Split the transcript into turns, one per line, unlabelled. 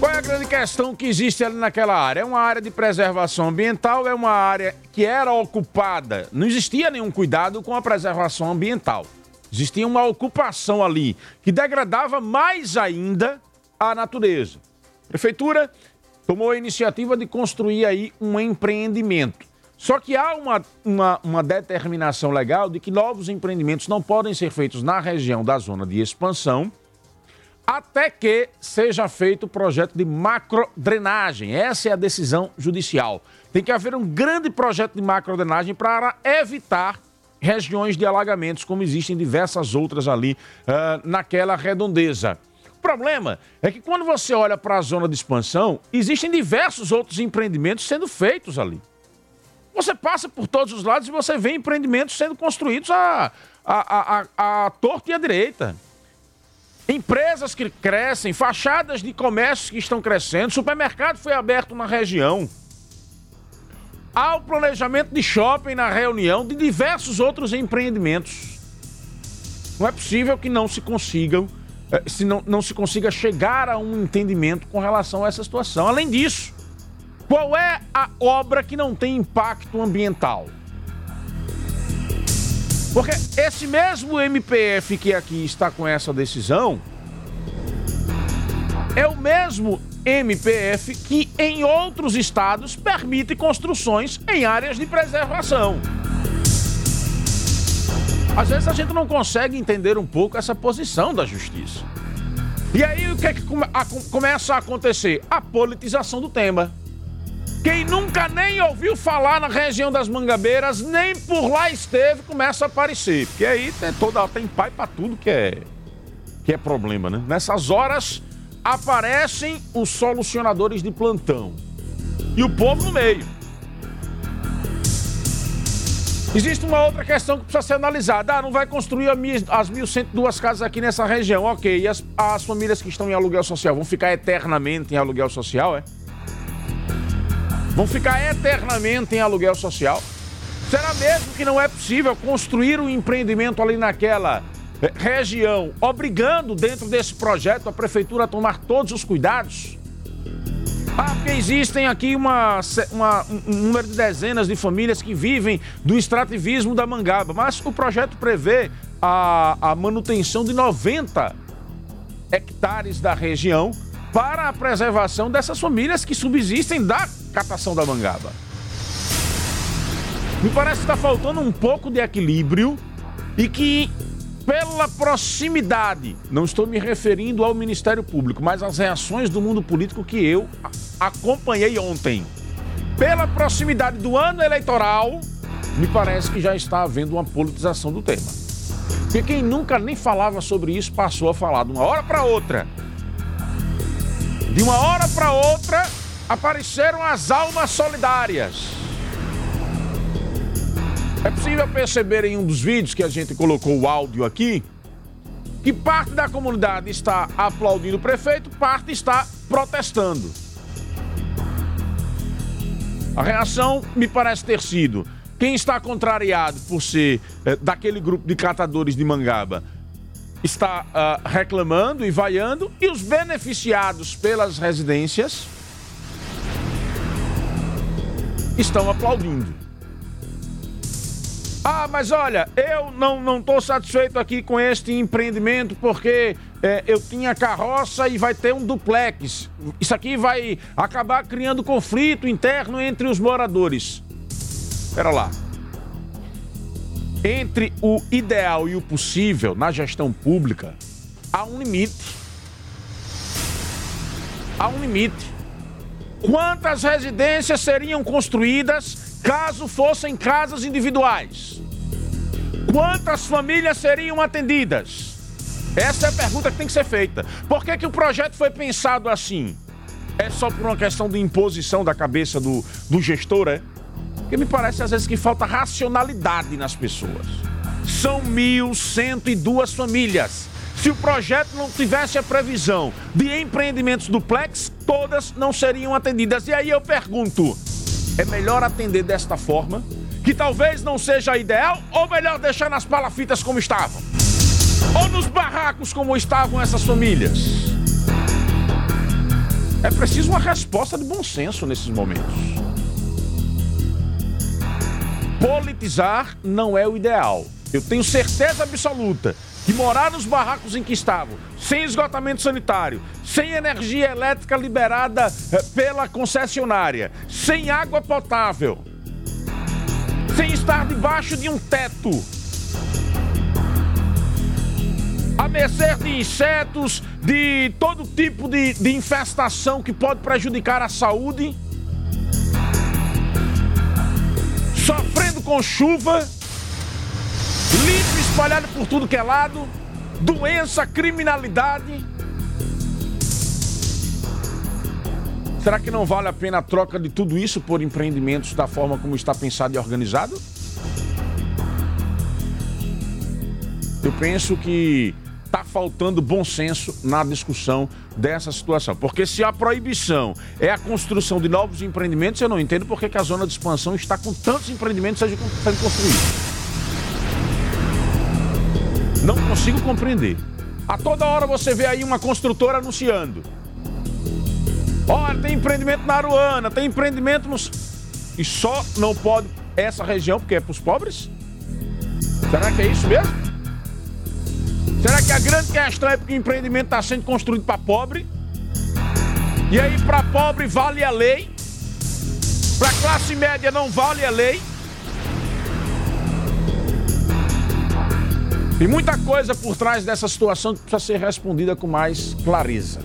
Qual é a grande questão que existe ali naquela área? É uma área de preservação ambiental, é uma área que era ocupada, não existia nenhum cuidado com a preservação ambiental. Existia uma ocupação ali que degradava mais ainda a natureza. A prefeitura tomou a iniciativa de construir aí um empreendimento. Só que há uma, uma, uma, determinação legal de que novos empreendimentos não podem ser feitos na região da zona de expansão até que seja feito o projeto de macrodrenagem. Essa é a decisão judicial. Tem que haver um grande projeto de macrodrenagem para evitar regiões de alagamentos, como existem diversas outras ali uh, naquela redondeza. O problema é que quando você olha para a zona de expansão, existem diversos outros empreendimentos sendo feitos ali. Você passa por todos os lados e você vê empreendimentos sendo construídos a, a, e à direita. Empresas que crescem, fachadas de comércios que estão crescendo, supermercado foi aberto na região. Há o planejamento de shopping na reunião de diversos outros empreendimentos. Não é possível que não se consigam, eh, se não, não se consiga chegar a um entendimento com relação a essa situação. Além disso, qual é a obra que não tem impacto ambiental? Porque esse mesmo MPF que aqui está com essa decisão é o mesmo MPF que em outros estados permite construções em áreas de preservação. Às vezes a gente não consegue entender um pouco essa posição da justiça. E aí o que é que come a, começa a acontecer? A politização do tema. Quem nunca nem ouviu falar na região das Mangabeiras, nem por lá esteve, começa a aparecer. Porque aí tem, toda, tem pai para tudo que é, que é problema, né? Nessas horas aparecem os solucionadores de plantão. E o povo no meio. Existe uma outra questão que precisa ser analisada. Ah, não vai construir as 1.102 casas aqui nessa região. Ok. E as, as famílias que estão em aluguel social vão ficar eternamente em aluguel social, é? Vão ficar eternamente em aluguel social? Será mesmo que não é possível construir um empreendimento ali naquela eh, região, obrigando dentro desse projeto a prefeitura a tomar todos os cuidados? Ah, porque existem aqui uma, uma, um número de dezenas de famílias que vivem do extrativismo da mangaba, mas o projeto prevê a, a manutenção de 90 hectares da região para a preservação dessas famílias que subsistem da catação da mangaba. Me parece que está faltando um pouco de equilíbrio e que, pela proximidade, não estou me referindo ao Ministério Público, mas às reações do mundo político que eu acompanhei ontem. Pela proximidade do ano eleitoral, me parece que já está havendo uma politização do tema. Porque quem nunca nem falava sobre isso passou a falar de uma hora para outra. De uma hora para outra, apareceram as almas solidárias. É possível perceber em um dos vídeos que a gente colocou o áudio aqui que parte da comunidade está aplaudindo o prefeito, parte está protestando. A reação me parece ter sido: quem está contrariado por ser é, daquele grupo de catadores de mangaba está uh, reclamando e vaiando, e os beneficiados pelas residências estão aplaudindo. Ah, mas olha, eu não não estou satisfeito aqui com este empreendimento porque é, eu tinha carroça e vai ter um duplex. Isso aqui vai acabar criando conflito interno entre os moradores. Espera lá. Entre o ideal e o possível na gestão pública, há um limite. Há um limite. Quantas residências seriam construídas caso fossem casas individuais? Quantas famílias seriam atendidas? Essa é a pergunta que tem que ser feita. Por que, que o projeto foi pensado assim? É só por uma questão de imposição da cabeça do, do gestor, é? Porque me parece às vezes que falta racionalidade nas pessoas. São 1.102 famílias. Se o projeto não tivesse a previsão de empreendimentos duplex, todas não seriam atendidas. E aí eu pergunto: é melhor atender desta forma, que talvez não seja ideal, ou melhor deixar nas palafitas como estavam? Ou nos barracos como estavam essas famílias? É preciso uma resposta de bom senso nesses momentos. Politizar não é o ideal. Eu tenho certeza absoluta que morar nos barracos em que estavam, sem esgotamento sanitário, sem energia elétrica liberada eh, pela concessionária, sem água potável, sem estar debaixo de um teto, a mercê de insetos, de todo tipo de, de infestação que pode prejudicar a saúde, com chuva, lixo espalhado por tudo que é lado, doença, criminalidade. Será que não vale a pena a troca de tudo isso por empreendimentos da forma como está pensado e organizado? Eu penso que está faltando bom senso na discussão dessa situação. Porque se a proibição é a construção de novos empreendimentos, eu não entendo por que a zona de expansão está com tantos empreendimentos sendo construídos. Não consigo compreender. A toda hora você vê aí uma construtora anunciando. Olha, tem empreendimento na Aruana, tem empreendimento nos. E só não pode essa região porque é para os pobres? Será que é isso mesmo? Será que a grande questão é porque o empreendimento está sendo construído para pobre? E aí, para pobre vale a lei? Para classe média não vale a lei? Tem muita coisa por trás dessa situação que precisa ser respondida com mais clareza.